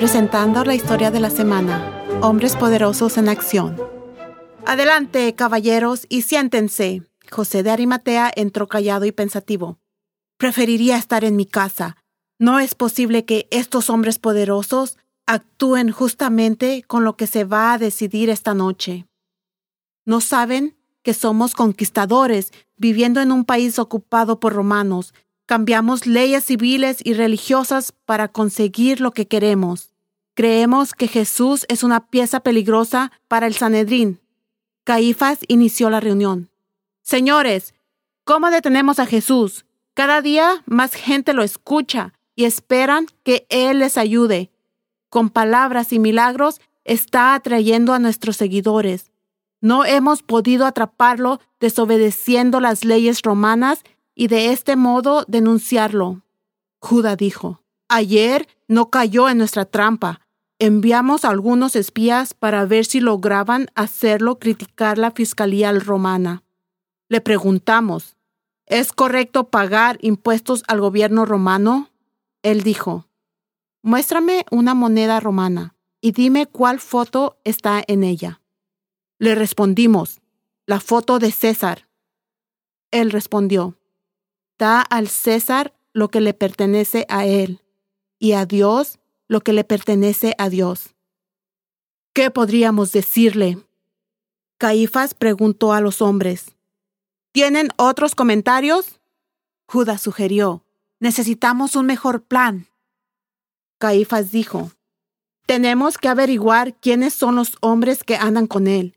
presentando la historia de la semana, Hombres Poderosos en Acción. Adelante, caballeros, y siéntense. José de Arimatea entró callado y pensativo. Preferiría estar en mi casa. No es posible que estos hombres poderosos actúen justamente con lo que se va a decidir esta noche. ¿No saben que somos conquistadores viviendo en un país ocupado por romanos? Cambiamos leyes civiles y religiosas para conseguir lo que queremos. Creemos que Jesús es una pieza peligrosa para el Sanedrín. Caifás inició la reunión. Señores, ¿cómo detenemos a Jesús? Cada día más gente lo escucha y esperan que Él les ayude con palabras y milagros, está atrayendo a nuestros seguidores. No hemos podido atraparlo desobedeciendo las leyes romanas y de este modo denunciarlo. Judá dijo, ayer no cayó en nuestra trampa. Enviamos algunos espías para ver si lograban hacerlo criticar la fiscalía romana. Le preguntamos, ¿es correcto pagar impuestos al gobierno romano? Él dijo, Muéstrame una moneda romana y dime cuál foto está en ella. Le respondimos, la foto de César. Él respondió, da al César lo que le pertenece a él, y a Dios lo que le pertenece a Dios. ¿Qué podríamos decirle? Caifás preguntó a los hombres. ¿Tienen otros comentarios? Judas sugirió. Necesitamos un mejor plan. Caifás dijo, Tenemos que averiguar quiénes son los hombres que andan con él.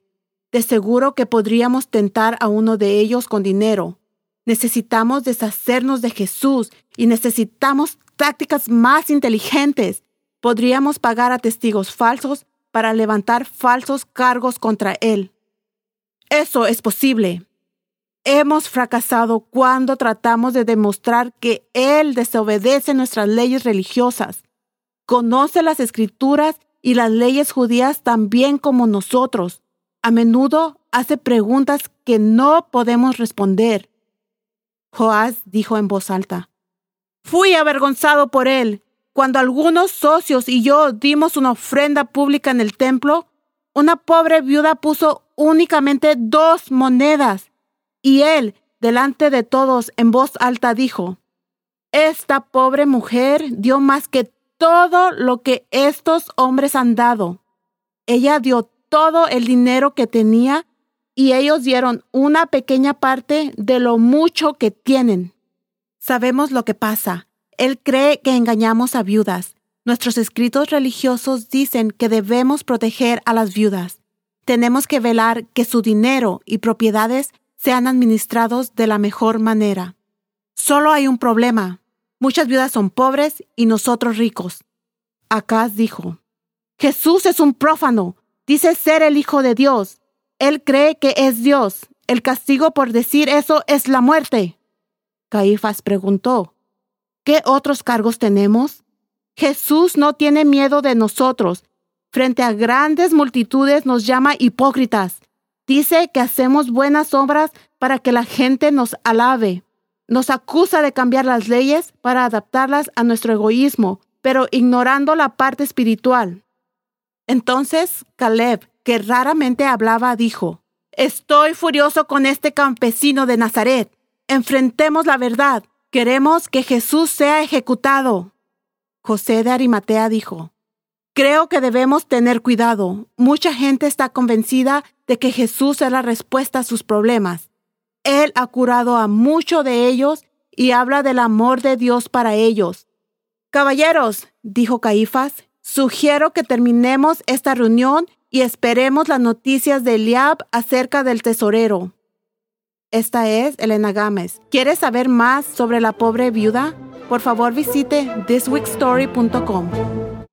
De seguro que podríamos tentar a uno de ellos con dinero. Necesitamos deshacernos de Jesús y necesitamos tácticas más inteligentes. Podríamos pagar a testigos falsos para levantar falsos cargos contra él. Eso es posible. Hemos fracasado cuando tratamos de demostrar que Él desobedece nuestras leyes religiosas conoce las escrituras y las leyes judías tan bien como nosotros. A menudo hace preguntas que no podemos responder. Joás dijo en voz alta, Fui avergonzado por él. Cuando algunos socios y yo dimos una ofrenda pública en el templo, una pobre viuda puso únicamente dos monedas. Y él, delante de todos, en voz alta dijo, Esta pobre mujer dio más que todo lo que estos hombres han dado. Ella dio todo el dinero que tenía y ellos dieron una pequeña parte de lo mucho que tienen. Sabemos lo que pasa. Él cree que engañamos a viudas. Nuestros escritos religiosos dicen que debemos proteger a las viudas. Tenemos que velar que su dinero y propiedades sean administrados de la mejor manera. Solo hay un problema. Muchas viudas son pobres y nosotros ricos. Acaz dijo, Jesús es un prófano, dice ser el Hijo de Dios. Él cree que es Dios. El castigo por decir eso es la muerte. Caifás preguntó, ¿qué otros cargos tenemos? Jesús no tiene miedo de nosotros. Frente a grandes multitudes nos llama hipócritas. Dice que hacemos buenas obras para que la gente nos alabe. Nos acusa de cambiar las leyes para adaptarlas a nuestro egoísmo, pero ignorando la parte espiritual. Entonces Caleb, que raramente hablaba, dijo, Estoy furioso con este campesino de Nazaret. Enfrentemos la verdad. Queremos que Jesús sea ejecutado. José de Arimatea dijo, Creo que debemos tener cuidado. Mucha gente está convencida de que Jesús es la respuesta a sus problemas. Él ha curado a muchos de ellos y habla del amor de Dios para ellos. Caballeros, dijo Caifás, sugiero que terminemos esta reunión y esperemos las noticias de Eliab acerca del tesorero. Esta es Elena Gámez. ¿Quieres saber más sobre la pobre viuda? Por favor visite thisweekstory.com.